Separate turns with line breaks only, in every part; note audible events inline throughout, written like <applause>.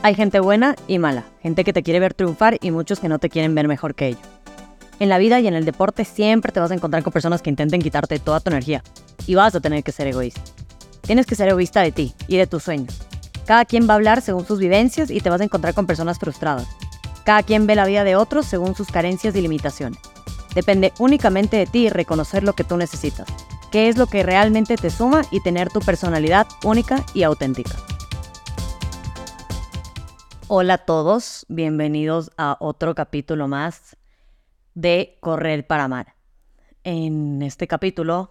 Hay gente buena y mala, gente que te quiere ver triunfar y muchos que no te quieren ver mejor que ellos. En la vida y en el deporte siempre te vas a encontrar con personas que intenten quitarte toda tu energía y vas a tener que ser egoísta. Tienes que ser egoísta de ti y de tus sueños. Cada quien va a hablar según sus vivencias y te vas a encontrar con personas frustradas. Cada quien ve la vida de otros según sus carencias y limitaciones. Depende únicamente de ti reconocer lo que tú necesitas, qué es lo que realmente te suma y tener tu personalidad única y auténtica. Hola a todos, bienvenidos a otro capítulo más de Correr para Amar. En este capítulo,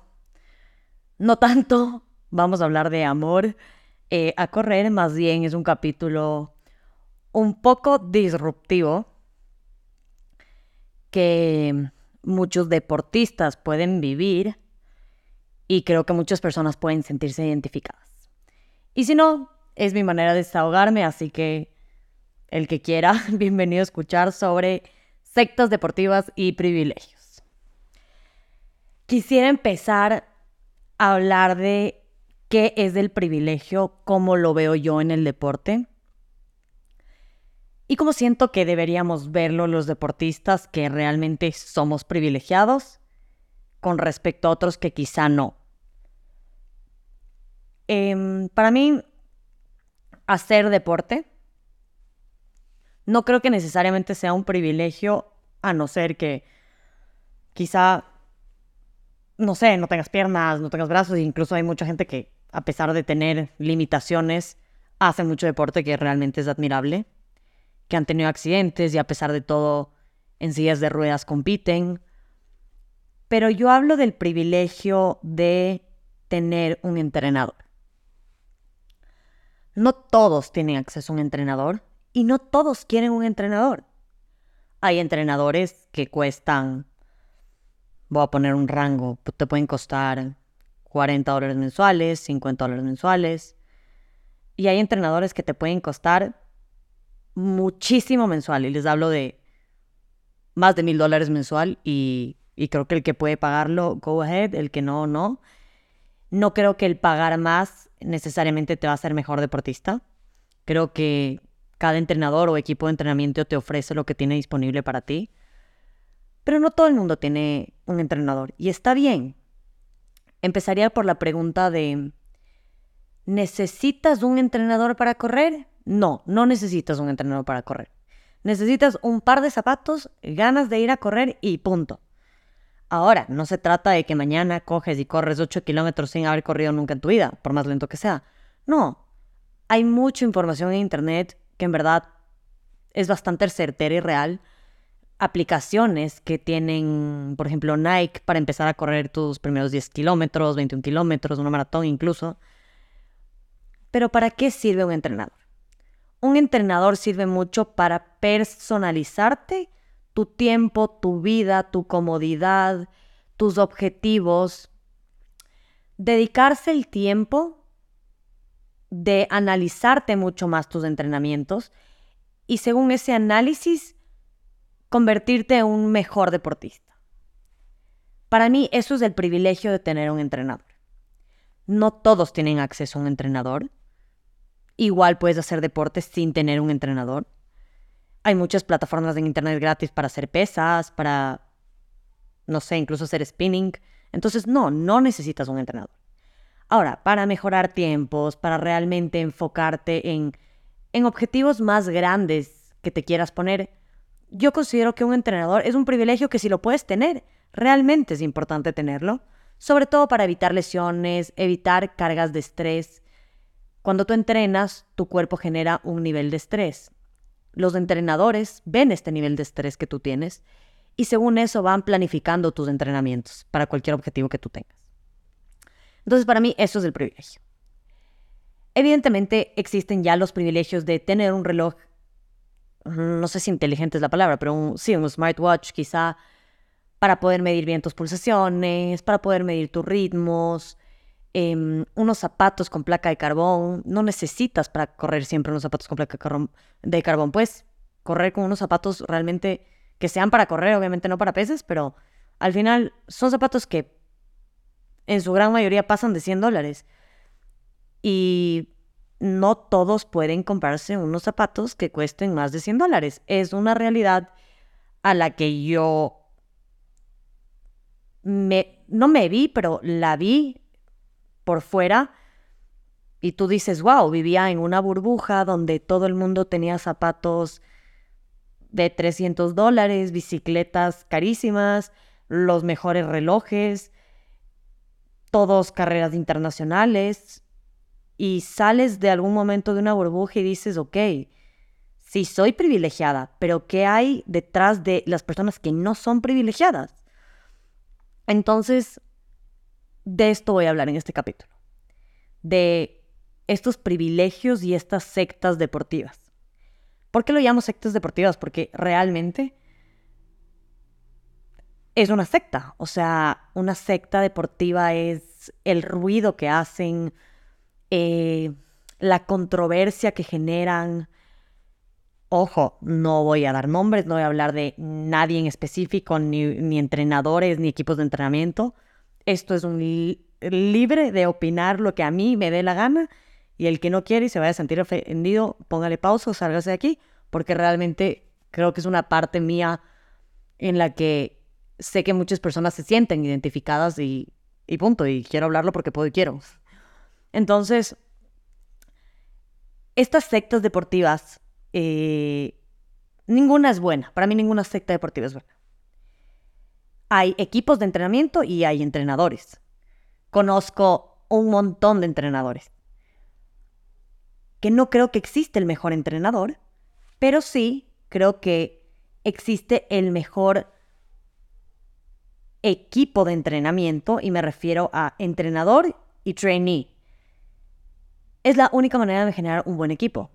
no tanto vamos a hablar de amor eh, a correr, más bien es un capítulo un poco disruptivo que muchos deportistas pueden vivir y creo que muchas personas pueden sentirse identificadas. Y si no, es mi manera de desahogarme, así que el que quiera, <laughs> bienvenido a escuchar sobre sectas deportivas y privilegios. Quisiera empezar a hablar de qué es el privilegio, cómo lo veo yo en el deporte y cómo siento que deberíamos verlo los deportistas que realmente somos privilegiados con respecto a otros que quizá no. Em, para mí, hacer deporte no creo que necesariamente sea un privilegio, a no ser que quizá, no sé, no tengas piernas, no tengas brazos, incluso hay mucha gente que, a pesar de tener limitaciones, hace mucho deporte que realmente es admirable, que han tenido accidentes y a pesar de todo en sillas de ruedas compiten. Pero yo hablo del privilegio de tener un entrenador. No todos tienen acceso a un entrenador y no todos quieren un entrenador. Hay entrenadores que cuestan, voy a poner un rango, te pueden costar 40 dólares mensuales, 50 dólares mensuales. Y hay entrenadores que te pueden costar muchísimo mensual. Y les hablo de más de mil dólares mensual. Y, creo que el que puede pagarlo, go ahead. El que no, no. No creo que el pagar más necesariamente te va a hacer mejor deportista. Creo que cada entrenador o equipo de entrenamiento te ofrece lo que tiene disponible para ti. Pero no todo el mundo tiene un entrenador y está bien. Empezaría por la pregunta de, ¿necesitas un entrenador para correr? No, no necesitas un entrenador para correr. Necesitas un par de zapatos, ganas de ir a correr y punto. Ahora, no se trata de que mañana coges y corres 8 kilómetros sin haber corrido nunca en tu vida, por más lento que sea. No, hay mucha información en Internet que en verdad es bastante certera y real. Aplicaciones que tienen, por ejemplo, Nike para empezar a correr tus primeros 10 kilómetros, 21 kilómetros, una maratón incluso. Pero ¿para qué sirve un entrenador? Un entrenador sirve mucho para personalizarte tu tiempo, tu vida, tu comodidad, tus objetivos. Dedicarse el tiempo de analizarte mucho más tus entrenamientos y según ese análisis convertirte en un mejor deportista. Para mí eso es el privilegio de tener un entrenador. No todos tienen acceso a un entrenador. Igual puedes hacer deporte sin tener un entrenador. Hay muchas plataformas en internet gratis para hacer pesas, para, no sé, incluso hacer spinning. Entonces, no, no necesitas un entrenador. Ahora, para mejorar tiempos, para realmente enfocarte en, en objetivos más grandes que te quieras poner, yo considero que un entrenador es un privilegio que si lo puedes tener, realmente es importante tenerlo, sobre todo para evitar lesiones, evitar cargas de estrés. Cuando tú entrenas, tu cuerpo genera un nivel de estrés. Los entrenadores ven este nivel de estrés que tú tienes y según eso van planificando tus entrenamientos para cualquier objetivo que tú tengas. Entonces, para mí, eso es el privilegio. Evidentemente, existen ya los privilegios de tener un reloj, no sé si inteligente es la palabra, pero sí, un smartwatch quizá, para poder medir bien tus pulsaciones, para poder medir tus ritmos, em, unos zapatos con placa de carbón. No necesitas para correr siempre unos zapatos con placa de carbón. Puedes correr con unos zapatos realmente que sean para correr, obviamente no para peces, pero al final son zapatos que en su gran mayoría pasan de 100 dólares. Y no todos pueden comprarse unos zapatos que cuesten más de 100 dólares. Es una realidad a la que yo me, no me vi, pero la vi por fuera. Y tú dices, wow, vivía en una burbuja donde todo el mundo tenía zapatos de 300 dólares, bicicletas carísimas, los mejores relojes, todos carreras internacionales. Y sales de algún momento de una burbuja y dices, ok, sí soy privilegiada, pero ¿qué hay detrás de las personas que no son privilegiadas? Entonces, de esto voy a hablar en este capítulo, de estos privilegios y estas sectas deportivas. ¿Por qué lo llamo sectas deportivas? Porque realmente es una secta. O sea, una secta deportiva es el ruido que hacen, eh, la controversia que generan. Ojo, no voy a dar nombres, no voy a hablar de nadie en específico, ni, entrenadores, ni equipos de entrenamiento. Esto es un libre de opinar lo que a mí me dé la gana y el que no quiere y se vaya a sentir ofendido, póngale pausa sálgase de aquí, porque realmente creo que es una parte mía en la que sé que muchas personas se sienten identificadas y, punto, y quiero hablarlo porque puedo y quiero. Entonces, estas sectas deportivas, eh, ninguna es buena, para mí ninguna secta deportiva es buena. Hay equipos de entrenamiento y hay entrenadores. Conozco un montón de entrenadores que no creo que existe el mejor entrenador, pero sí creo que existe el mejor equipo de entrenamiento y me refiero a entrenador y trainee. Es la única manera de generar un buen equipo.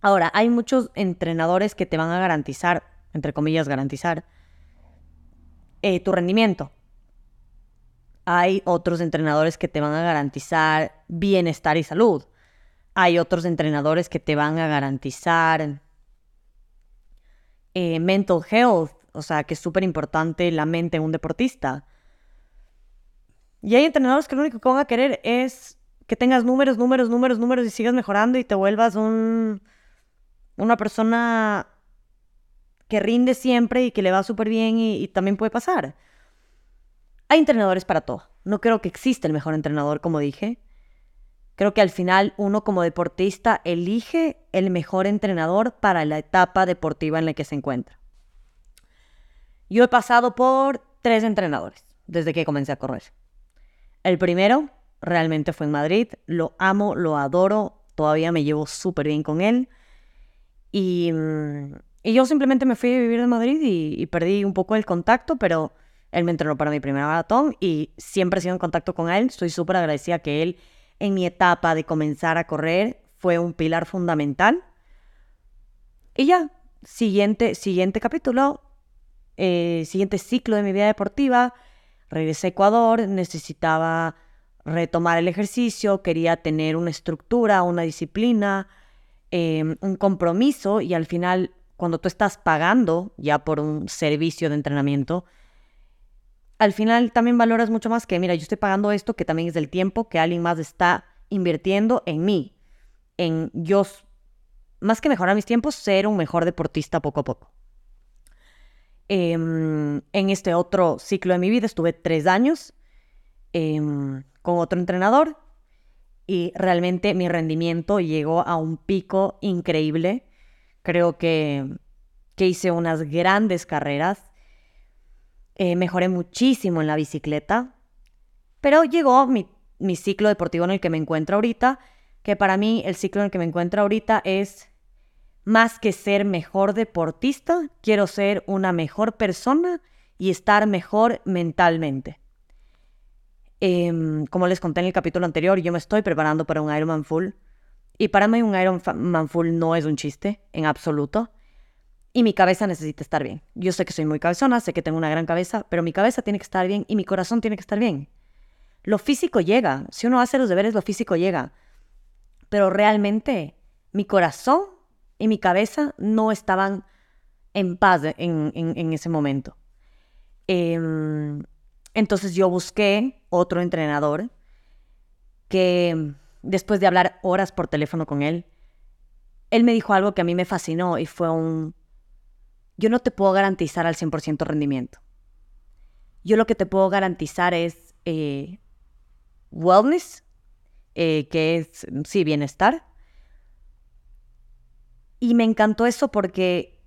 Ahora, hay muchos entrenadores que te van a garantizar, entre comillas, garantizar eh, tu rendimiento. Hay otros entrenadores que te van a garantizar bienestar y salud. Hay otros entrenadores que te van a garantizar eh, mental health, o sea, que es súper importante la mente en un deportista. Y hay entrenadores que lo único que van a querer es que tengas números, números, números, números y sigas mejorando y te vuelvas un, una persona que rinde siempre y que le va súper bien y, y también puede pasar. Hay entrenadores para todo. No creo que exista el mejor entrenador, como dije. Creo que al final uno como deportista elige el mejor entrenador para la etapa deportiva en la que se encuentra. Yo he pasado por tres entrenadores desde que comencé a correr. El primero realmente fue en Madrid, lo amo, lo adoro, todavía me llevo súper bien con él. Y, mm, yo simplemente me fui a vivir en Madrid y, y, perdí un poco el contacto, pero él me entrenó para mi primer maratón y siempre he sido en contacto con él. Estoy súper agradecida que él en mi etapa de comenzar a correr fue un pilar fundamental. Y ya, siguiente, siguiente capítulo, eh, siguiente ciclo de mi vida deportiva, regresé a Ecuador, necesitaba retomar el ejercicio, quería tener una estructura, una disciplina, em, un compromiso y al final cuando tú estás pagando ya por un servicio de entrenamiento, al final también valoras mucho más que, mira, yo estoy pagando esto que también es del tiempo que alguien más está invirtiendo en mí, en yo, más que mejorar mis tiempos, ser un mejor deportista poco a poco. Em, en este otro ciclo de mi vida estuve tres años em, con otro entrenador y realmente mi rendimiento llegó a un pico increíble. Creo que, que hice unas grandes carreras eh, mejoré muchísimo en la bicicleta, pero llegó mi, mi ciclo deportivo en el que me encuentro ahorita, que para mí el ciclo en el que me encuentro ahorita es más que ser mejor deportista, quiero ser una mejor persona y estar mejor mentalmente. Em, como les conté en el capítulo anterior, yo me estoy preparando para un Ironman Full. Y para mí un Ironman Full no es un chiste, en absoluto y mi cabeza necesita estar bien. Yo sé que soy muy cabezona, sé que tengo una gran cabeza, pero mi cabeza tiene que estar bien y mi corazón tiene que estar bien. Lo físico llega, si uno hace los deberes, lo físico llega. Pero realmente mi corazón y mi cabeza no estaban en paz en, ese momento. Em, entonces yo busqué otro entrenador que después de hablar horas por teléfono con él, él me dijo algo que a mí me fascinó y fue un, yo no te puedo garantizar al 100% rendimiento. Yo lo que te puedo garantizar es eh, wellness, eh, que es, sí, bienestar. Y me encantó eso porque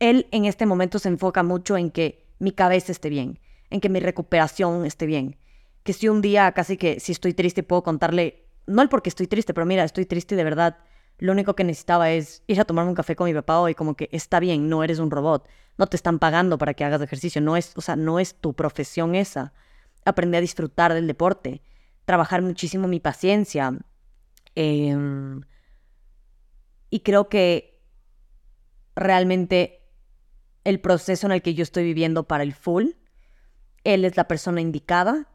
él en este momento se enfoca mucho en que mi cabeza esté bien, en que mi recuperación esté bien. Que si un día casi que si estoy triste puedo contarle, no el porque estoy triste, pero mira, estoy triste de verdad lo único que necesitaba es ir a tomarme un café con mi papá hoy, como que está bien, no eres un robot, no te están pagando para que hagas ejercicio, no es, o sea, no es tu profesión esa. Aprendí a disfrutar del deporte, trabajar muchísimo mi paciencia. Em, y creo que realmente el proceso en el que yo estoy viviendo para el full, él es la persona indicada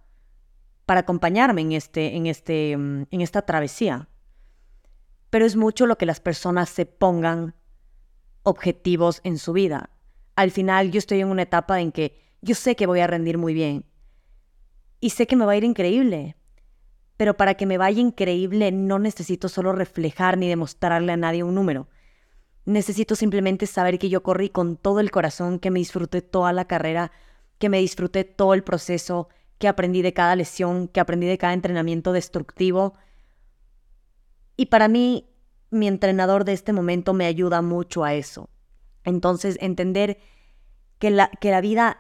para acompañarme en, este, en, este, en esta travesía pero es mucho lo que las personas se pongan objetivos en su vida. Al final yo estoy en una etapa en que yo sé que voy a rendir muy bien y sé que me va a ir increíble, pero para que me vaya increíble no necesito solo reflejar ni demostrarle a nadie un número. Necesito simplemente saber que yo corrí con todo el corazón, que me disfruté toda la carrera, que me disfruté todo el proceso, que aprendí de cada lesión, que aprendí de cada entrenamiento destructivo, y para mí, mi entrenador de este momento me ayuda mucho a eso. Entonces, entender que la, que la vida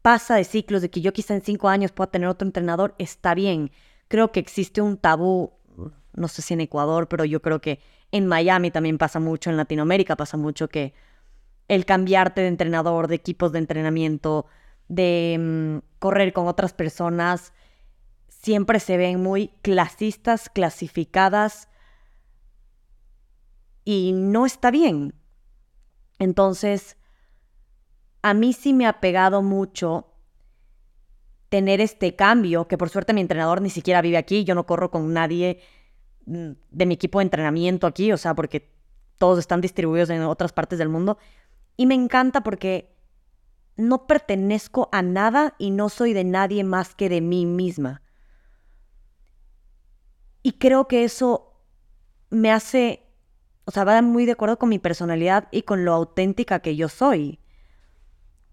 pasa de ciclos, de que yo quizá en cinco años pueda tener otro entrenador, está bien. Creo que existe un tabú, no sé si en Ecuador, pero yo creo que en Miami también pasa mucho, en Latinoamérica pasa mucho que el cambiarte de entrenador, de equipos de entrenamiento, de mm, correr con otras personas, siempre se ven muy clasistas, clasificadas y no está bien. Entonces, a mí sí me ha pegado mucho tener este cambio, que por suerte mi entrenador ni siquiera vive aquí, yo no corro con nadie mm, de mi equipo de entrenamiento aquí, o sea, porque todos están distribuidos en otras partes del mundo. Y me encanta porque no pertenezco a nada y no soy de nadie más que de mí misma. Y creo que eso me hace o sea, va muy de acuerdo con mi personalidad y con lo auténtica que yo soy.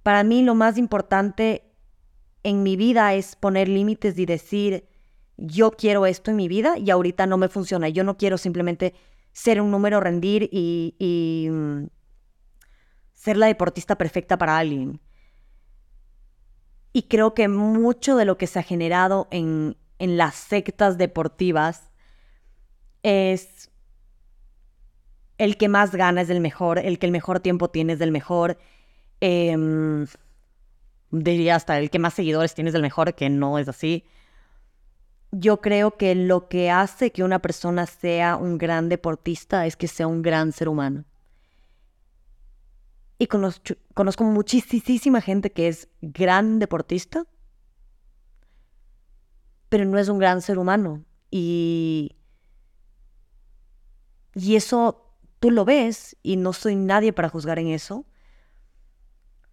Para mí lo más importante en mi vida es poner límites y decir, yo quiero esto en mi vida y ahorita no me funciona. Yo no quiero simplemente ser un número, rendir y, mm, ser la deportista perfecta para alguien. Y creo que mucho de lo que se ha generado en, las sectas deportivas es el que más gana es del mejor, el que el mejor tiempo tiene es del mejor. Em, diría hasta el que más seguidores tiene es del mejor, que no es así. Yo creo que lo que hace que una persona sea un gran deportista es que sea un gran ser humano. Y conozco, conozco muchísima gente que es gran deportista, pero no es un gran ser humano. Y, y eso tú lo ves y no soy nadie para juzgar en eso,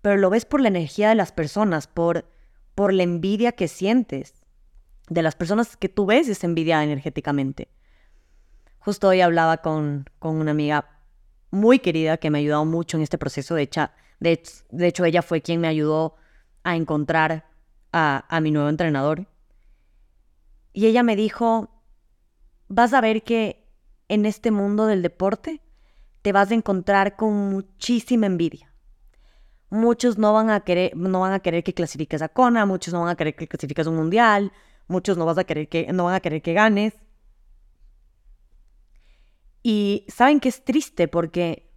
pero lo ves por la energía de las personas, por, por la envidia que sientes de las personas que tú ves es envidia energéticamente. Justo hoy hablaba con, con una amiga muy querida que me ha ayudado mucho en este proceso. De hecho, de, hecho ella fue quien me ayudó a encontrar a, a mi nuevo entrenador. Y ella me dijo, vas a ver que en este mundo del deporte te vas a encontrar con muchísima envidia. Muchos no van a querer, no van a querer que clasifiques a Kona, muchos no van a querer que clasifiques un mundial, muchos no, vas a querer que, no van a querer que ganes. Y saben que es triste porque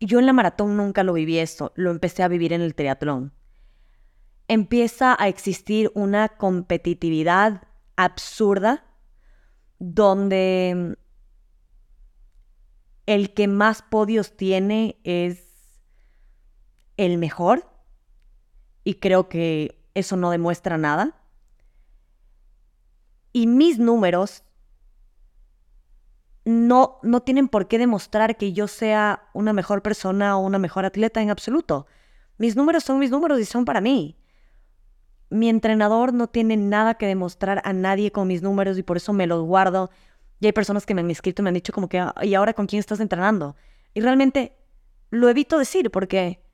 yo en la maratón nunca lo viví eso, lo empecé a vivir en el triatlón. Empieza a existir una competitividad absurda donde el que más podios tiene es el mejor y creo que eso no demuestra nada. Y mis números no, no tienen por qué demostrar que yo sea una mejor persona o una mejor atleta en absoluto. Mis números son mis números y son para mí. mi entrenador no tiene nada que demostrar a nadie con mis números y por eso me los guardo. Y hay personas que me han escrito y me han dicho como que, ah, ¿y ahora con quién estás entrenando? Y realmente lo evito decir porque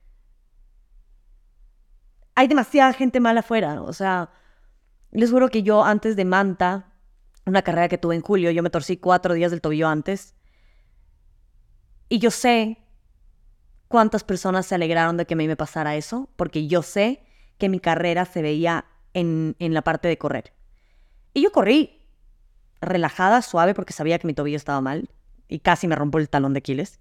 hay demasiada gente mala afuera. O sea, les juro que yo antes de Manta, una carrera que tuve en julio, yo me torcí cuatro días del tobillo antes. Y yo sé cuántas personas se alegraron de que a mí me pasara eso, porque yo sé que mi carrera se veía en, en la parte de correr. Y yo corrí relajada, suave, porque sabía que mi tobillo estaba mal y casi me rompo el talón de Aquiles.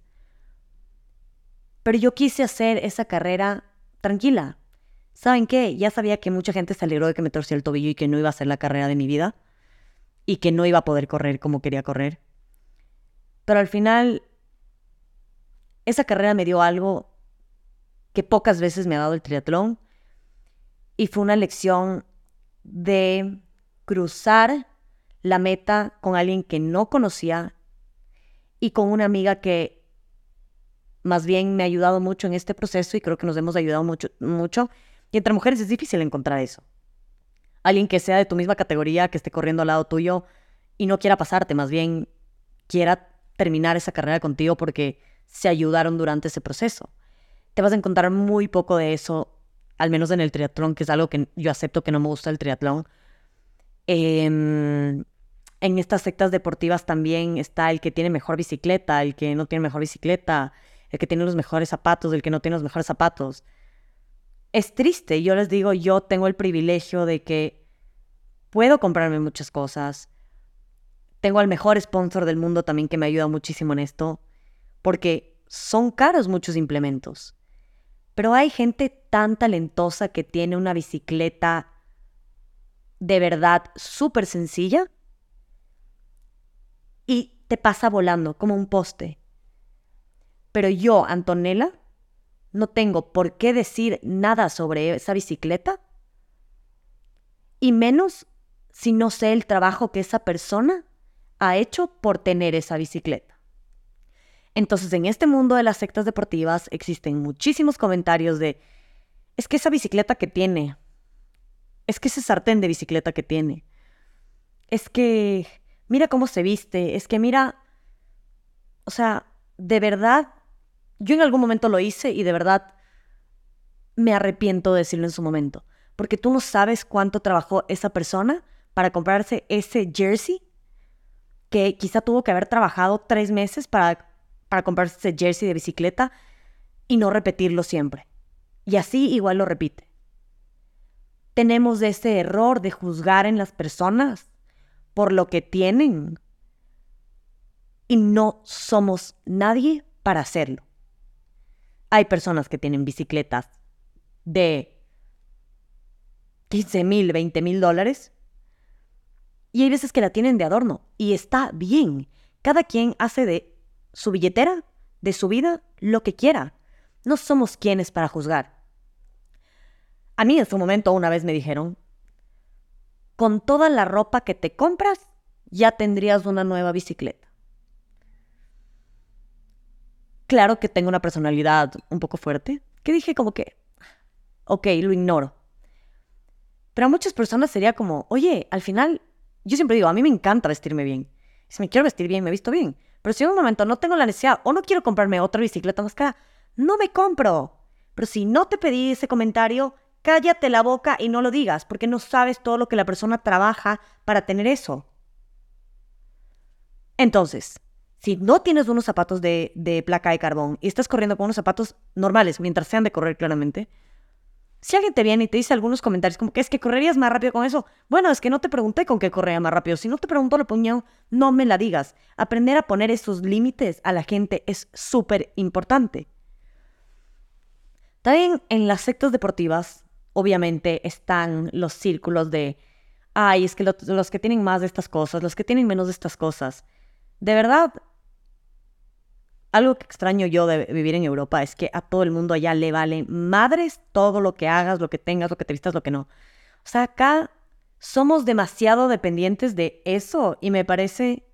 Pero yo quise hacer esa carrera tranquila. ¿Saben qué? Ya sabía que mucha gente se alegró de que me torcía el tobillo y que no iba a ser la carrera de mi vida y que no iba a poder correr como quería correr. Pero al final, esa carrera me dio algo que pocas veces me ha dado el triatlón y fue una lección de cruzar la meta con alguien que no conocía y con una amiga que más bien me ha ayudado mucho en este proceso y creo que nos hemos ayudado mucho, mucho. Y entre mujeres es difícil encontrar eso. Alguien que sea de tu misma categoría, que esté corriendo al lado tuyo y no quiera pasarte, más bien quiera terminar esa carrera contigo porque se ayudaron durante ese proceso. Te vas a encontrar muy poco de eso al menos en el triatlón, que es algo que yo acepto que no me gusta el triatlón. Em, en estas sectas deportivas también está el que tiene mejor bicicleta, el que no tiene mejor bicicleta, el que tiene los mejores zapatos, el que no tiene los mejores zapatos. Es triste, yo les digo, yo tengo el privilegio de que puedo comprarme muchas cosas. Tengo al mejor sponsor del mundo también que me ayuda muchísimo en esto, porque son caros muchos implementos. Pero hay gente tan talentosa que tiene una bicicleta de verdad súper sencilla y te pasa volando como un poste. Pero yo, Antonella, no tengo por qué decir nada sobre esa bicicleta y menos si no sé el trabajo que esa persona ha hecho por tener esa bicicleta. Entonces, en este mundo de las sectas deportivas existen muchísimos comentarios de, es que esa bicicleta que tiene, es que ese sartén de bicicleta que tiene, es que mira cómo se viste, es que mira, o sea, de verdad, yo en algún momento lo hice y de verdad me arrepiento de decirlo en su momento, porque tú no sabes cuánto trabajó esa persona para comprarse ese jersey que quizá tuvo que haber trabajado tres meses para para comprarse ese jersey de bicicleta y no repetirlo siempre. Y así igual lo repite. Tenemos ese error de juzgar en las personas por lo que tienen y no somos nadie para hacerlo. Hay personas que tienen bicicletas de 15 mil, 20 mil dólares y hay veces que la tienen de adorno y está bien. Cada quien hace de su billetera, de su vida, lo que quiera. No somos quienes para juzgar. A mí en su momento una vez me dijeron, con toda la ropa que te compras, ya tendrías una nueva bicicleta. Claro que tengo una personalidad un poco fuerte, que dije como que, ok, lo ignoro. Pero a muchas personas sería como, oye, al final, yo siempre digo, a mí me encanta vestirme bien. Si me quiero vestir bien, me visto bien. Pero si en un momento no tengo la necesidad o no quiero comprarme otra bicicleta más cara, no me compro. Pero si no te pedí ese comentario, cállate la boca y no lo digas, porque no sabes todo lo que la persona trabaja para tener eso. Entonces, si no tienes unos zapatos de, de placa de carbón y estás corriendo con unos zapatos normales, mientras sean de correr claramente, si alguien te viene y te dice algunos comentarios como que es que correrías más rápido con eso, bueno, es que no te pregunté con qué corría más rápido. Si no te preguntó la puñado, no me la digas. Aprender a poner esos límites a la gente es súper importante. También en las sectas deportivas, obviamente, están los círculos de, ay, es que los que tienen más de estas cosas, los que tienen menos de estas cosas. De verdad, algo que extraño yo de vivir en Europa es que a todo el mundo allá le vale madres todo lo que hagas, lo que tengas, lo que te vistas, lo que no. O sea, acá somos demasiado dependientes de eso y me parece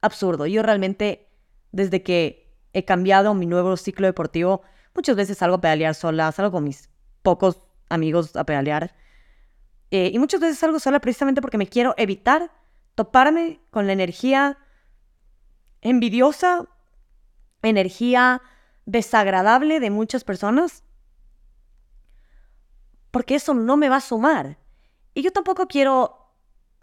absurdo. Yo realmente, desde que he cambiado mi nuevo ciclo deportivo, muchas veces salgo a pedalear sola, salgo con mis pocos amigos a pedalear. Eh, y muchas veces salgo sola precisamente porque me quiero evitar toparme con la energía envidiosa, energía desagradable de muchas personas, porque eso no me va a sumar. Y yo tampoco quiero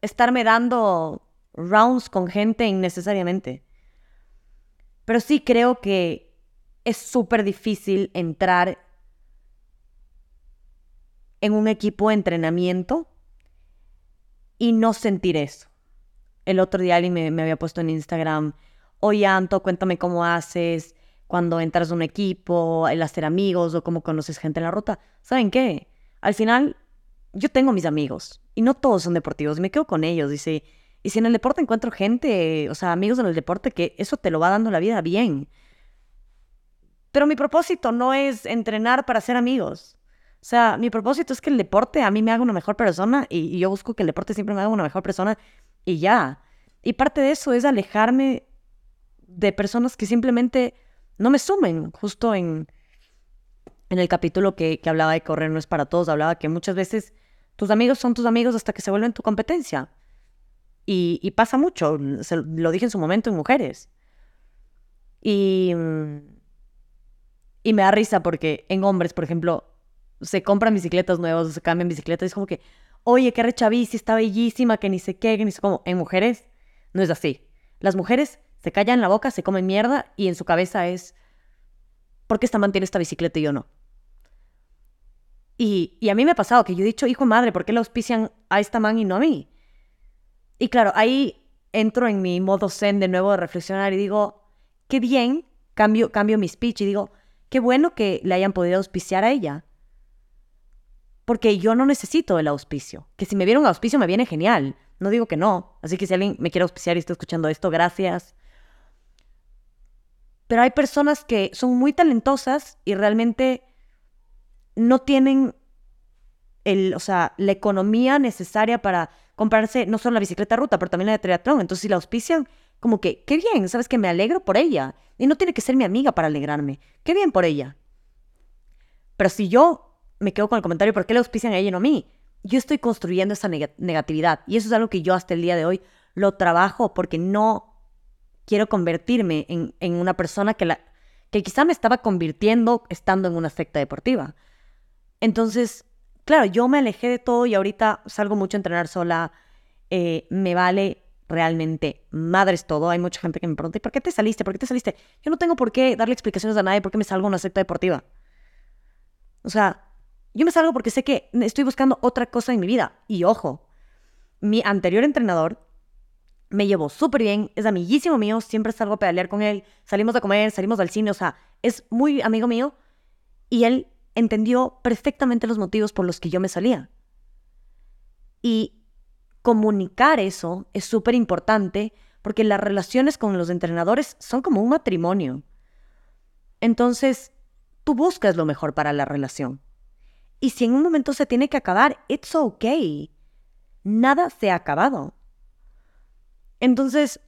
estarme dando rounds con gente innecesariamente. Pero sí creo que es súper difícil entrar en un equipo de entrenamiento y no sentir eso. El otro día alguien me, había puesto en Instagram, oye Anto, cuéntame cómo haces cuando entras a un equipo, el hacer amigos o cómo conoces gente en la ruta. ¿Saben qué? Al final, yo tengo mis amigos y no todos son deportivos y me quedo con ellos. Dice, y si en el deporte encuentro gente, o sea, amigos en el deporte, que eso te lo va dando la vida bien. Pero mi propósito no es entrenar para ser amigos. O sea, mi propósito es que el deporte a mí me haga una mejor persona y, yo busco que el deporte siempre me haga una mejor persona y ya. Y parte de eso es alejarme de personas que simplemente no me sumen. Justo en, en el capítulo que, que hablaba de correr no es para todos, hablaba que muchas veces tus amigos son tus amigos hasta que se vuelven tu competencia. Y, y pasa mucho, lo dije en su momento en mujeres. Y, y me da risa porque en hombres, por ejemplo, se compran bicicletas nuevas o se cambian bicicletas es como que, oye, qué recha bici, está bellísima, que ni sé qué, que ni sé cómo. En mujeres no es así. Las mujeres se callan la boca, se comen mierda y en su cabeza es, ¿por qué esta man tiene esta bicicleta y yo no? Y, a mí me ha pasado que yo he dicho, hijo madre, ¿por qué le auspician a esta man y no a mí? Y claro, ahí entro en mi modo zen de nuevo de reflexionar y digo, qué bien, cambio, cambio mi speech y digo, qué bueno que le hayan podido auspiciar a ella. Porque yo no necesito el auspicio. Que si me viene un auspicio me viene genial. No digo que no. Así que si alguien me quiere auspiciar y está escuchando esto, gracias. Pero hay personas que son muy talentosas y realmente no tienen el, o sea, la economía necesaria para comprarse no solo la bicicleta ruta, pero también la de triatlón. Entonces, si la auspician, como que, qué bien, ¿sabes que Me alegro por ella. Y no tiene que ser mi amiga para alegrarme. Qué bien por ella. Pero si yo me quedo con el comentario, ¿por qué le auspician a ella y no a mí? Yo estoy construyendo esa negatividad. Y eso es algo que yo hasta el día de hoy lo trabajo porque no quiero convertirme en, una persona que, la, que quizá me estaba convirtiendo estando en una secta deportiva. Entonces, claro, yo me alejé de todo y ahorita salgo mucho a entrenar sola. Eh, me vale realmente madres todo. Hay mucha gente que me pregunta, ¿por qué te saliste? ¿Por qué te saliste? Yo no tengo por qué darle explicaciones a nadie por qué me salgo a una secta deportiva. O sea, yo me salgo porque sé que estoy buscando otra cosa en mi vida. Y ojo, mi anterior entrenador me llevó súper bien, es amiguísimo mío, siempre salgo a pedalear con él, salimos a comer, salimos al cine, o sea, es muy amigo mío y él entendió perfectamente los motivos por los que yo me salía. Y comunicar eso es súper importante porque las relaciones con los entrenadores son como un matrimonio. Entonces, tú buscas lo mejor para la relación. Y si en un momento se tiene que acabar, it's okay. Nada se ha acabado. Entonces,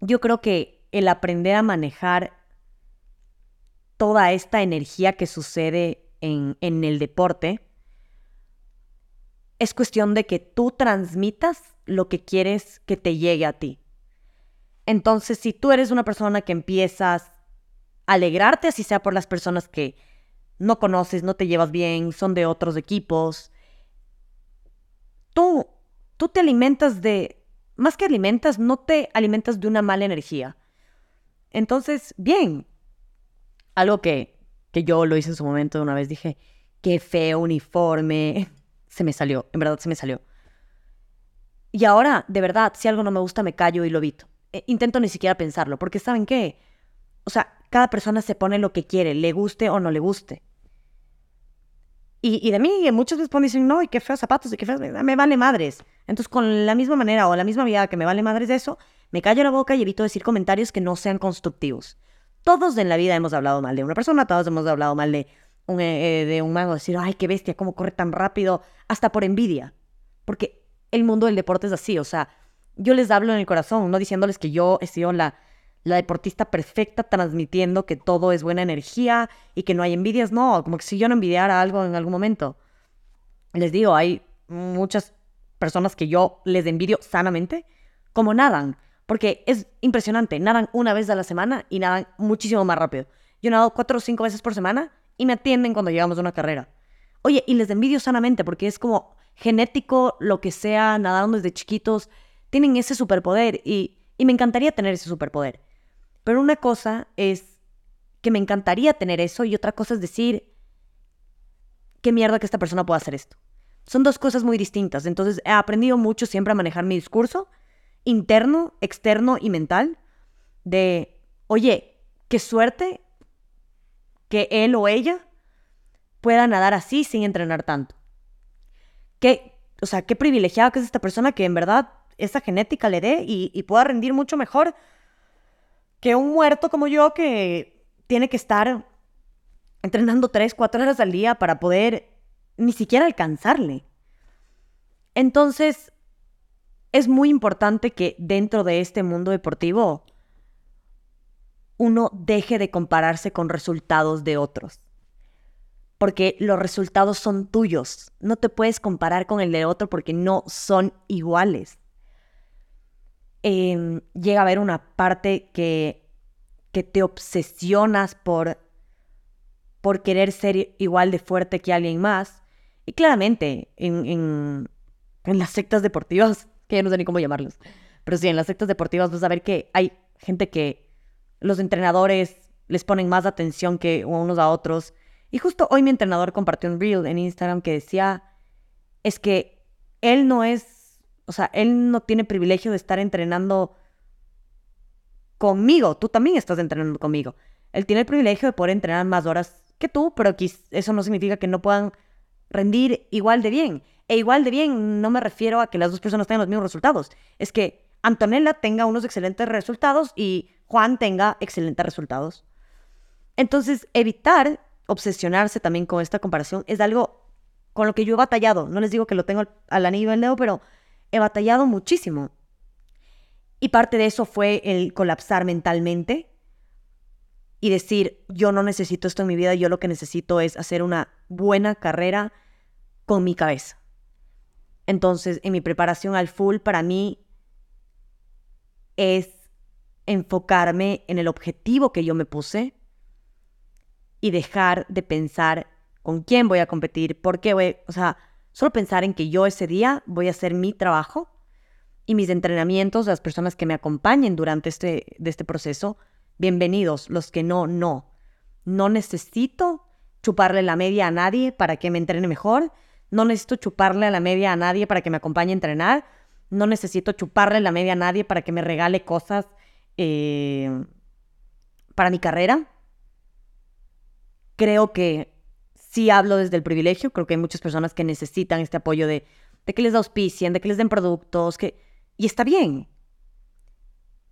yo creo que el aprender a manejar toda esta energía que sucede en, el deporte es cuestión de que tú transmitas lo que quieres que te llegue a ti. Entonces, si tú eres una persona que empiezas a alegrarte, así sea por las personas que no conoces, no te llevas bien, son de otros equipos, tú, tú te alimentas de, más que alimentas, no te alimentas de una mala energía. Entonces, bien, algo que, que yo lo hice en su momento una vez, dije, qué feo uniforme, <laughs> se me salió, en verdad se me salió. Y ahora, de verdad, si algo no me gusta, me callo y lo evito. E, intento ni siquiera pensarlo, porque ¿saben qué? O sea, cada persona se pone lo que quiere, le guste o no le guste. Y, de mí, muchos veces dicen, no, y qué feos zapatos, y qué feos, me vale madres. Entonces, con la misma manera o la misma vida que me vale madres de eso, me callo la boca y evito decir comentarios que no sean constructivos. Todos en la vida hemos hablado mal de una persona, todos hemos hablado mal de un, eh, de un mago, decir, ay, qué bestia, cómo corre tan rápido, hasta por envidia. Porque el mundo del deporte es así, o sea, yo les hablo en el corazón, no diciéndoles que yo he sido la la deportista perfecta transmitiendo que todo es buena energía y que no hay envidias. No, como que si yo no envidiara algo en algún momento. Les digo, hay muchas personas que yo les envidio sanamente, como nadan. Porque es impresionante, nadan una vez a la semana y nadan muchísimo más rápido. Yo nado cuatro o cinco veces por semana y me atienden cuando llegamos a una carrera. Oye, y les envidio sanamente porque es como genético, lo que sea, nadaron desde chiquitos, tienen ese superpoder y, y me encantaría tener ese superpoder. Pero una cosa es que me encantaría tener eso y otra cosa es decir, qué mierda que esta persona pueda hacer esto. Son dos cosas muy distintas. Entonces he aprendido mucho siempre a manejar mi discurso interno, externo y mental de, oye, qué suerte que él o ella pueda nadar así sin entrenar tanto. Qué, o sea, qué privilegiada que es esta persona que en verdad esa genética le dé y, y pueda rendir mucho mejor que un muerto como yo que tiene que estar entrenando tres, cuatro horas al día para poder ni siquiera alcanzarle. Entonces, es muy importante que dentro de este mundo deportivo uno deje de compararse con resultados de otros. Porque los resultados son tuyos. No te puedes comparar con el de otro porque no son iguales. Em, llega a haber una parte que, que te obsesionas por, por querer ser igual de fuerte que alguien más. Y claramente, en, en, en las sectas deportivas <laughs> que ya no sé ni cómo llamarlos. Pero sí, en las sectas deportivas vas a ver que hay gente que los entrenadores les ponen más atención que unos a otros. Y justo hoy mi entrenador compartió un reel en Instagram que decía, es que él no es, o sea, él no tiene privilegio de estar entrenando conmigo, tú también estás entrenando conmigo. Él tiene el privilegio de poder entrenar más horas que tú, pero eso no significa que no puedan rendir igual de bien. E igual de bien, no me refiero a que las dos personas tengan los mismos resultados. Es que Antonella tenga unos excelentes resultados y Juan tenga excelentes resultados. Entonces, evitar obsesionarse también con esta comparación es algo con lo que yo he batallado. No les digo que lo tengo al anillo del dedo, pero he batallado muchísimo. Y parte de eso fue el colapsar mentalmente y decir, yo no necesito esto en mi vida, yo lo que necesito es hacer una buena carrera con mi cabeza. Entonces, en mi preparación al full, para mí es enfocarme en el objetivo que yo me puse y dejar de pensar con quién voy a competir, por qué voy, o sea, solo pensar en que yo ese día voy a hacer mi trabajo y mis entrenamientos, las personas que me acompañen durante este, de este proceso, bienvenidos, los que no, no. No necesito chuparle la media a nadie para que me entrene mejor, no necesito chuparle la media a nadie para que me acompañe a entrenar. No necesito chuparle la media a nadie para que me regale cosas eh, para mi carrera. Creo que sí hablo desde el privilegio. Creo que hay muchas personas que necesitan este apoyo de, de que les auspicien, de que les den productos. Que... Y está bien.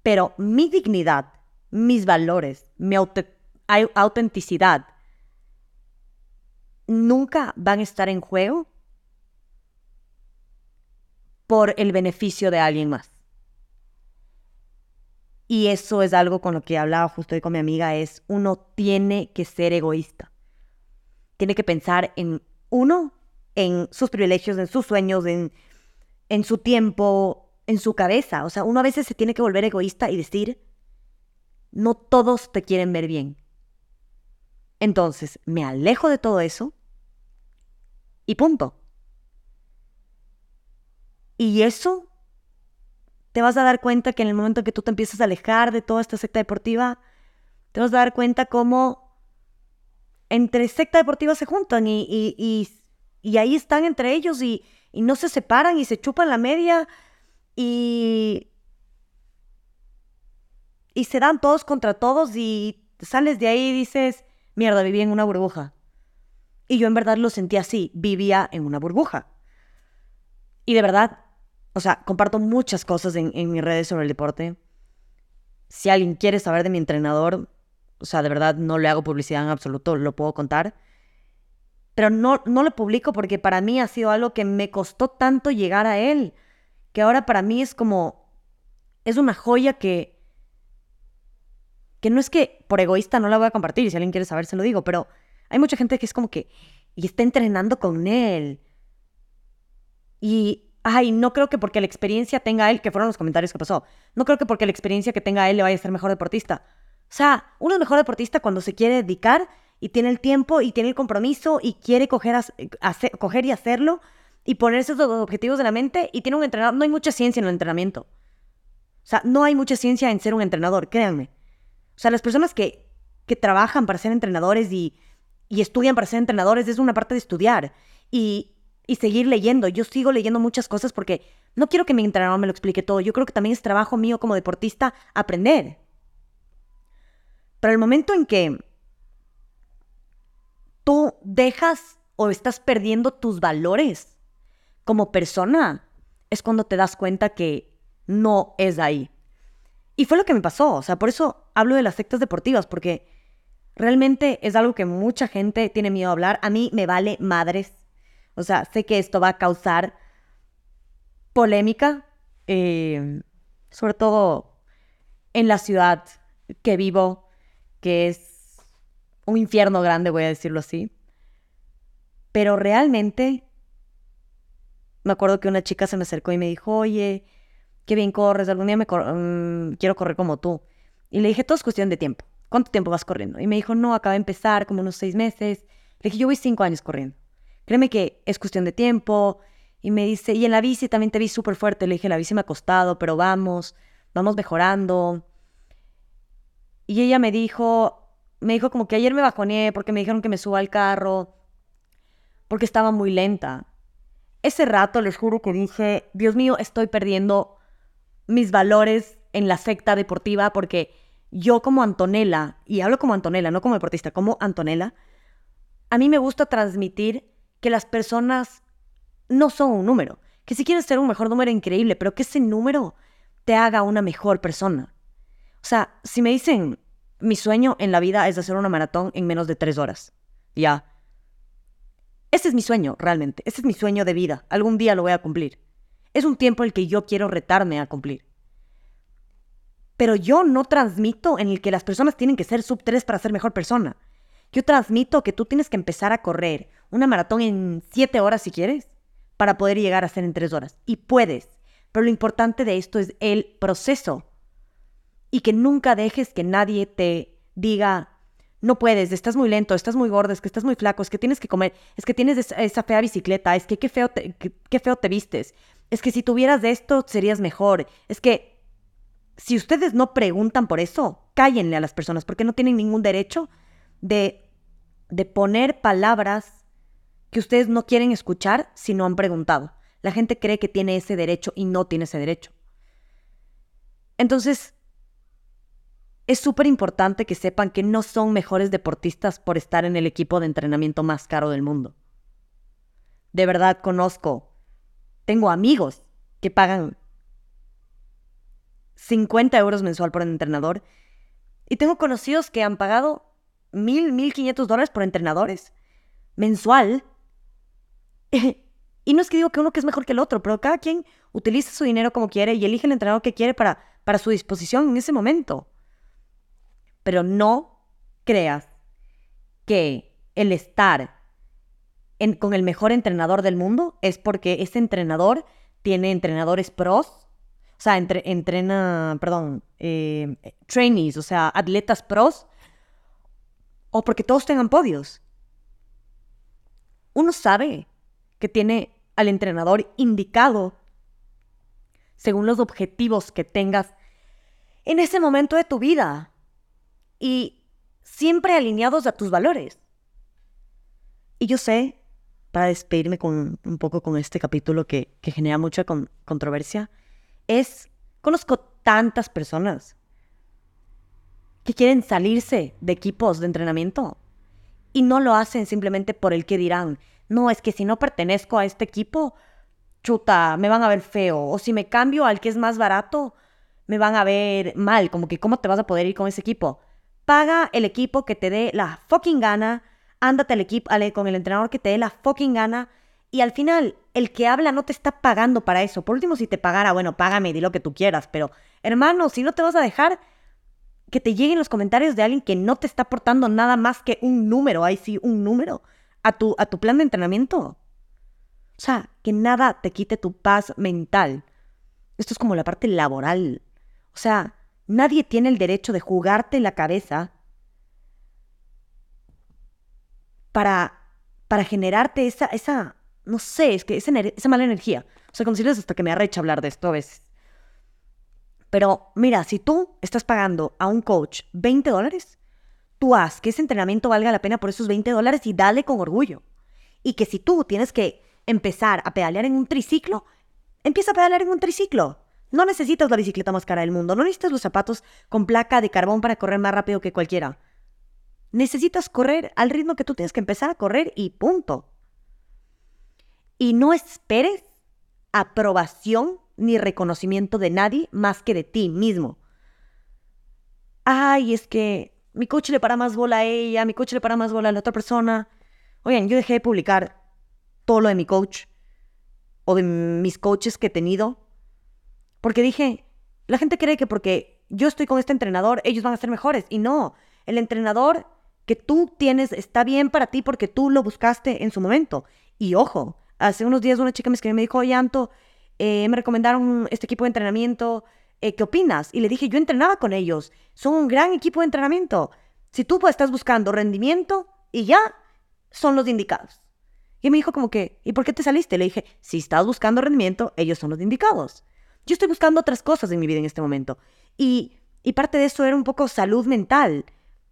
Pero mi dignidad, mis valores, mi autenticidad, nunca van a estar en juego por el beneficio de alguien más. Y eso es algo con lo que hablaba justo hoy con mi amiga, es uno tiene que ser egoísta. Tiene que pensar en uno, en sus privilegios, en sus sueños, en, en su tiempo, en su cabeza. O sea, uno a veces se tiene que volver egoísta y decir, no todos te quieren ver bien. Entonces, me alejo de todo eso y punto. Y eso te vas a dar cuenta que en el momento que tú te empiezas a alejar de toda esta secta deportiva, te vas a dar cuenta cómo entre secta deportiva se juntan y, y, ahí están entre ellos y, y no se separan y se chupan la media y, y se dan todos contra todos y sales de ahí y dices, mierda, viví en una burbuja. Y yo en verdad lo sentí así, vivía en una burbuja. Y de verdad, o sea, comparto muchas cosas en, mis redes sobre el deporte. Si alguien quiere saber de mi entrenador, o sea, de verdad no le hago publicidad en absoluto, lo puedo contar. Pero no, no lo publico porque para mí ha sido algo que me costó tanto llegar a él, que ahora para mí es como, es una joya que, que no es que por egoísta no la voy a compartir, si alguien quiere saber se lo digo, pero hay mucha gente que es como que, y está entrenando con él. Y, ay, no creo que porque la experiencia tenga él, que fueron los comentarios que pasó, no creo que porque la experiencia que tenga él le vaya a ser mejor deportista. O sea, uno es mejor deportista cuando se quiere dedicar y tiene el tiempo y tiene el compromiso y quiere coger, y hacerlo y ponerse esos objetivos en la mente y tiene un entrenador. No hay mucha ciencia en el entrenamiento. O sea, no hay mucha ciencia en ser un entrenador, créanme. O sea, las personas que, que trabajan para ser entrenadores y, y estudian para ser entrenadores es una parte de estudiar y, y seguir leyendo. Yo sigo leyendo muchas cosas porque no quiero que mi entrenador me lo explique todo. Yo creo que también es trabajo mío como deportista aprender. Pero el momento en que tú dejas o estás perdiendo tus valores como persona, es cuando te das cuenta que no es ahí. Y fue lo que me pasó, o sea, por eso hablo de las sectas deportivas, porque realmente es algo que mucha gente tiene miedo a hablar. A mí me vale madres. O sea, sé que esto va a causar polémica, eh, sobre todo en la ciudad que vivo, que es un infierno grande, voy a decirlo así. Pero realmente, me acuerdo que una chica se me acercó y me dijo, oye, qué bien corres, algún día me mm, quiero correr como tú. Y le dije, todo es cuestión de tiempo. ¿Cuánto tiempo vas corriendo? Y me dijo, no, acaba de empezar, como unos seis meses. Le dije, yo voy cinco años corriendo. Créeme que es cuestión de tiempo. Y me dice, y en la bici también te vi súper fuerte. Le dije, la bici me ha costado, pero vamos, vamos mejorando. Y ella me dijo, me dijo como que ayer me bajoneé porque me dijeron que me suba al carro, porque estaba muy lenta. Ese rato les juro que dije, Dios mío, estoy perdiendo mis valores en la secta deportiva porque yo como Antonella, y hablo como Antonella, no como deportista, como Antonella, a mí me gusta transmitir que las personas no son un número, que si quieres ser un mejor número increíble, pero que ese número te haga una mejor persona. O sea, si me dicen, mi sueño en la vida es hacer una maratón en menos de tres horas, ya. Ese es mi sueño, realmente. Ese es mi sueño de vida. Algún día lo voy a cumplir. Es un tiempo el que yo quiero retarme a cumplir. Pero yo no transmito en el que las personas tienen que ser sub 3 para ser mejor persona. Yo transmito que tú tienes que empezar a correr una maratón en siete horas si quieres, para poder llegar a ser en tres horas. Y puedes. Pero lo importante de esto es el proceso y que nunca dejes que nadie te diga, no puedes, estás muy lento, estás muy gordo, es que estás muy flaco, es que tienes que comer, es que tienes esa fea bicicleta, es que qué feo te, qué, feo te vistes, es que si tuvieras de esto serías mejor, es que si ustedes no preguntan por eso, cállenle a las personas porque no tienen ningún derecho de, de poner palabras que ustedes no quieren escuchar si no han preguntado. La gente cree que tiene ese derecho y no tiene ese derecho. Entonces, es súper importante que sepan que no son mejores deportistas por estar en el equipo de entrenamiento más caro del mundo. De verdad conozco, tengo amigos que pagan 50 euros mensual por entrenador y tengo conocidos que han pagado mil, mil quinientos dólares por entrenadores mensual. <laughs> y no es que digo que uno que es mejor que el otro, pero cada quien utiliza su dinero como quiere y elige el entrenador que quiere para, para su disposición en ese momento. Pero no creas que el estar con el mejor entrenador del mundo es porque ese entrenador tiene entrenadores pros, o sea, entrena, perdón, eh, trainees, o sea, atletas pros, o porque todos tengan podios. Uno sabe que tiene al entrenador indicado según los objetivos que tengas en ese momento de tu vida y siempre alineados a tus valores. Y yo sé, para despedirme con, un poco con este capítulo que, genera mucha controversia, es, conozco tantas personas que quieren salirse de equipos de entrenamiento y no lo hacen simplemente por el que dirán, no, es que si no pertenezco a este equipo, chuta, me van a ver feo, o si me cambio al que es más barato, me van a ver mal, como que cómo te vas a poder ir con ese equipo. Paga el equipo que te dé la fucking gana. Ándate al equipo, con el entrenador que te dé la fucking gana. Y al final, el que habla no te está pagando para eso. Por último, si te pagara, bueno, págame di lo que tú quieras. Pero, hermano, si no te vas a dejar que te lleguen los comentarios de alguien que no te está aportando nada más que un número, ahí sí, un número, a tu, a tu plan de entrenamiento. O sea, que nada te quite tu paz mental. Esto es como la parte laboral. O sea, nadie tiene el derecho de jugarte la cabeza para, para generarte esa, esa, no sé, es que esa, esa mala energía. O sea, consideras hasta que me arrecha hablar de esto a veces. Pero mira, si tú estás pagando a un coach 20 dólares, tú haz que ese entrenamiento valga la pena por esos 20 dólares y dale con orgullo. Y que si tú tienes que empezar a pedalear en un triciclo, empieza a pedalear en un triciclo. No necesitas la bicicleta más cara del mundo, no necesitas los zapatos con placa de carbón para correr más rápido que cualquiera. Necesitas correr al ritmo que tú tienes que empezar a correr y punto. Y no esperes aprobación ni reconocimiento de nadie más que de ti mismo. Ay, es que mi coche le para más bola a ella, mi coche le para más bola a la otra persona. Oigan, yo dejé de publicar todo lo de mi coach o de mis coaches que he tenido porque dije, la gente cree que porque yo estoy con este entrenador, ellos van a ser mejores. Y no, el entrenador que tú tienes está bien para ti porque tú lo buscaste en su momento. Y ojo, hace unos días una chica me escribió y me dijo, oye, Anto, eh, me recomendaron este equipo de entrenamiento, eh, ¿qué opinas? Y le dije, yo entrenaba con ellos, son un gran equipo de entrenamiento. Si tú pues, estás buscando rendimiento y ya, son los indicados. Y me dijo como que, ¿y por qué te saliste? Le dije, si estás buscando rendimiento, ellos son los indicados. Yo estoy buscando otras cosas en mi vida en este momento. Y, y parte de eso era un poco salud mental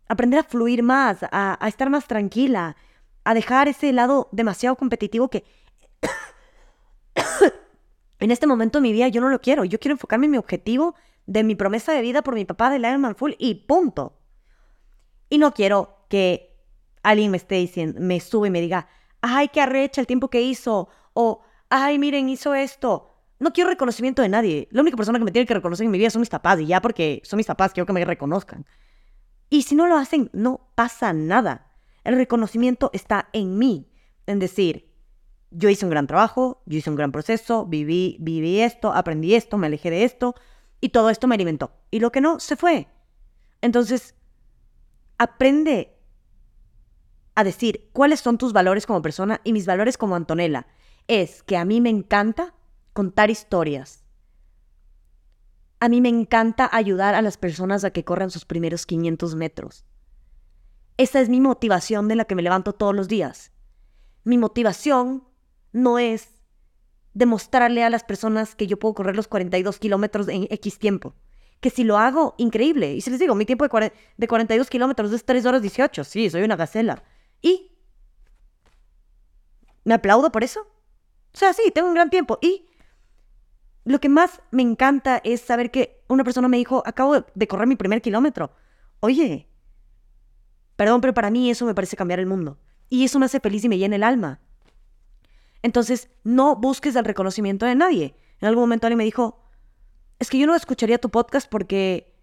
aprender a fluir más, a, estar más tranquila, a dejar ese lado demasiado competitivo que <coughs> en este momento de mi vida yo no lo quiero. Yo quiero enfocarme en mi objetivo de mi promesa de vida por mi papá del Ironman Full y punto. Y no quiero que alguien me esté diciendo, me sube y me diga, ay, qué arrecha el tiempo que hizo, o ay, miren, hizo esto. No quiero reconocimiento de nadie. La única persona que me tiene que reconocer en mi vida son mis papás, y ya porque son mis papás, quiero que me reconozcan. Y si no lo hacen, no pasa nada. El reconocimiento está en mí, en decir, yo hice un gran trabajo, yo hice un gran proceso, viví, viví esto, aprendí esto, me alejé de esto, y todo esto me alimentó. Y lo que no, se fue. Entonces, aprende a decir cuáles son tus valores como persona y mis valores como Antonella. Es que a mí me encanta contar historias, a mí me encanta ayudar a las personas a que corran sus primeros 500 metros. Esa es mi motivación de la que me levanto todos los días. Mi motivación no es demostrarle a las personas que yo puedo correr los 42 kilómetros en X tiempo. Que si lo hago, increíble. Y si les digo, mi tiempo de, de 42 kilómetros es 3 horas 18. Sí, soy una gacela. ¿Y? ¿Me aplaudo por eso? O sea, sí, tengo un gran tiempo. ¿Y? Lo que más me encanta es saber que una persona me dijo, acabo de correr mi primer kilómetro. Oye, perdón, pero para mí eso me parece cambiar el mundo. Y eso me hace feliz y me llena el alma. Entonces, no busques el reconocimiento de nadie. En algún momento alguien me dijo, es que yo no escucharía tu podcast porque,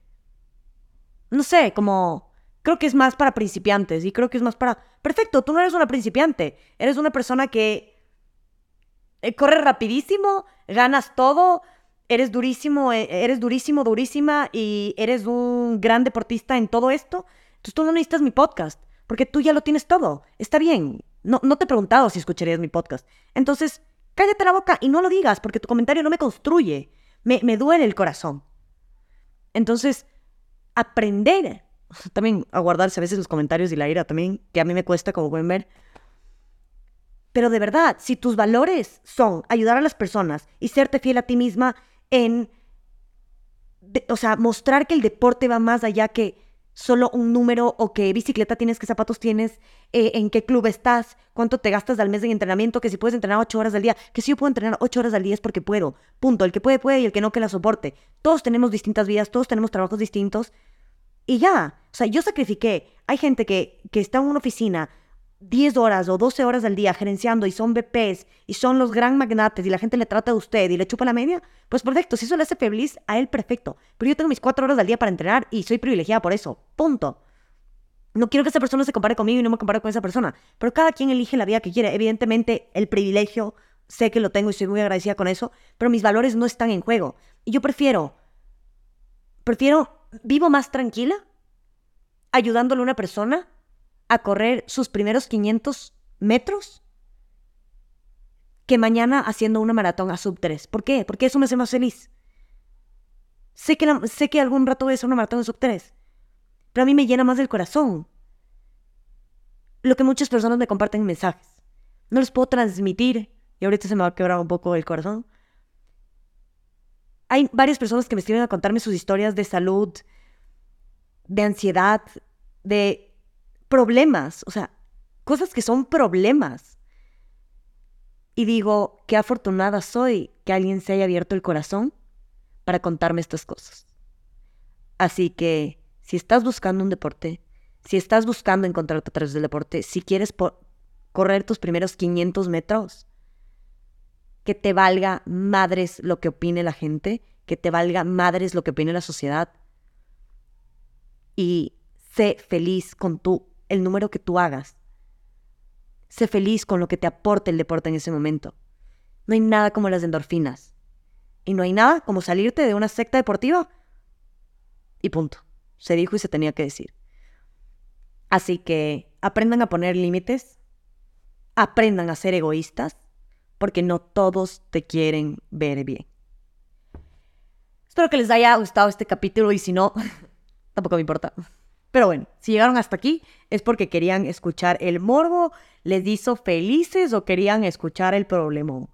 no sé, como, creo que es más para principiantes y creo que es más para, perfecto, tú no eres una principiante, eres una persona que eh, corres rapidísimo, ganas todo, eres durísimo, eh, eres durísimo, durísima y eres un gran deportista en todo esto. Entonces tú no necesitas mi podcast, porque tú ya lo tienes todo. Está bien. No, no te he preguntado si escucharías mi podcast. Entonces, cállate la boca y no lo digas, porque tu comentario no me construye. Me, me duele el corazón. Entonces, aprender <laughs> también a guardarse a veces los comentarios y la ira también, que a mí me cuesta, como pueden ver. Pero de verdad, si tus valores son ayudar a las personas y serte fiel a ti misma en, o sea, mostrar que el deporte va más allá que solo un número o qué bicicleta tienes, qué zapatos tienes, eh, en qué club estás, cuánto te gastas al mes en entrenamiento, que si puedes entrenar ocho horas al día, que si yo puedo entrenar ocho horas al día es porque puedo. Punto. El que puede, puede y el que no, que la soporte. Todos tenemos distintas vidas, todos tenemos trabajos distintos. Y ya. O sea, yo sacrifiqué. Hay gente que, que está en una oficina 10 horas o 12 horas al día gerenciando y son BPs y son los gran magnates y la gente le trata a usted y le chupa la media, pues perfecto, si eso le hace feliz a él, perfecto. Pero yo tengo mis 4 horas al día para entrenar y soy privilegiada por eso. Punto. No quiero que esa persona se compare conmigo y no me compare con esa persona, pero cada quien elige la vida que quiere. Evidentemente, el privilegio, sé que lo tengo y soy muy agradecida con eso, pero mis valores no están en juego. Y yo prefiero, prefiero, vivo más tranquila ayudándole a una persona a correr sus primeros 500 metros que mañana haciendo una maratón a sub 3. ¿Por qué? Porque eso me hace más feliz. Sé que, sé que algún rato voy a hacer una maratón a sub 3, pero a mí me llena más del corazón. Lo que muchas personas me comparten en mensajes. No les puedo transmitir, y ahorita se me va a quebrar un poco el corazón. Hay varias personas que me escriben a contarme sus historias de salud, de ansiedad, de problemas, o sea, cosas que son problemas. Y digo, qué afortunada soy que alguien se haya abierto el corazón para contarme estas cosas. Así que, si estás buscando un deporte, si estás buscando encontrarte a través del deporte, si quieres correr tus primeros 500 metros, que te valga madres lo que opine la gente, que te valga madres lo que opine la sociedad. Y sé feliz con tu, el número que tú hagas. Sé feliz con lo que te aporte el deporte en ese momento. No hay nada como las endorfinas. Y no hay nada como salirte de una secta deportiva. Y punto. Se dijo y se tenía que decir. Así que aprendan a poner límites. Aprendan a ser egoístas. Porque no todos te quieren ver bien. Espero que les haya gustado este capítulo y si no, <laughs> tampoco me importa. Pero bueno, si llegaron hasta aquí es porque querían escuchar el morbo, les hizo felices o querían escuchar el problema.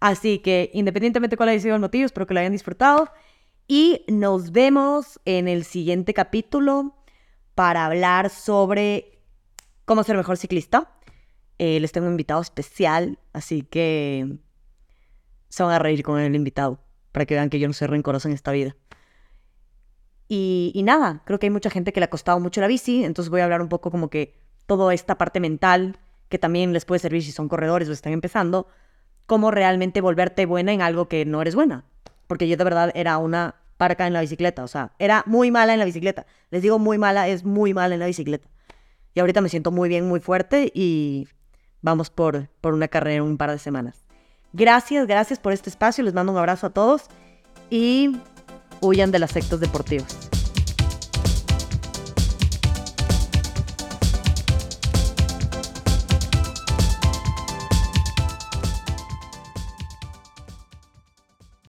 Así que independientemente de cuál haya sido el motivo, espero que lo hayan disfrutado. Y nos vemos en el siguiente capítulo para hablar sobre cómo ser mejor ciclista. Eh, les tengo un invitado especial, así que se van a reír con el invitado para que vean que yo no soy rencoroso en esta vida. Y, nada, creo que hay mucha gente que le ha costado mucho la bici, entonces voy a hablar un poco como que toda esta parte mental que también les puede servir si son corredores o están empezando, cómo realmente volverte buena en algo que no eres buena. Porque yo de verdad era una parca en la bicicleta, o sea, era muy mala en la bicicleta. Les digo muy mala, es muy mala en la bicicleta. Y ahorita me siento muy bien, muy fuerte y vamos por, por una carrera en un par de semanas. Gracias, gracias por este espacio, les mando un abrazo a todos y huyan de los sectos deportivos.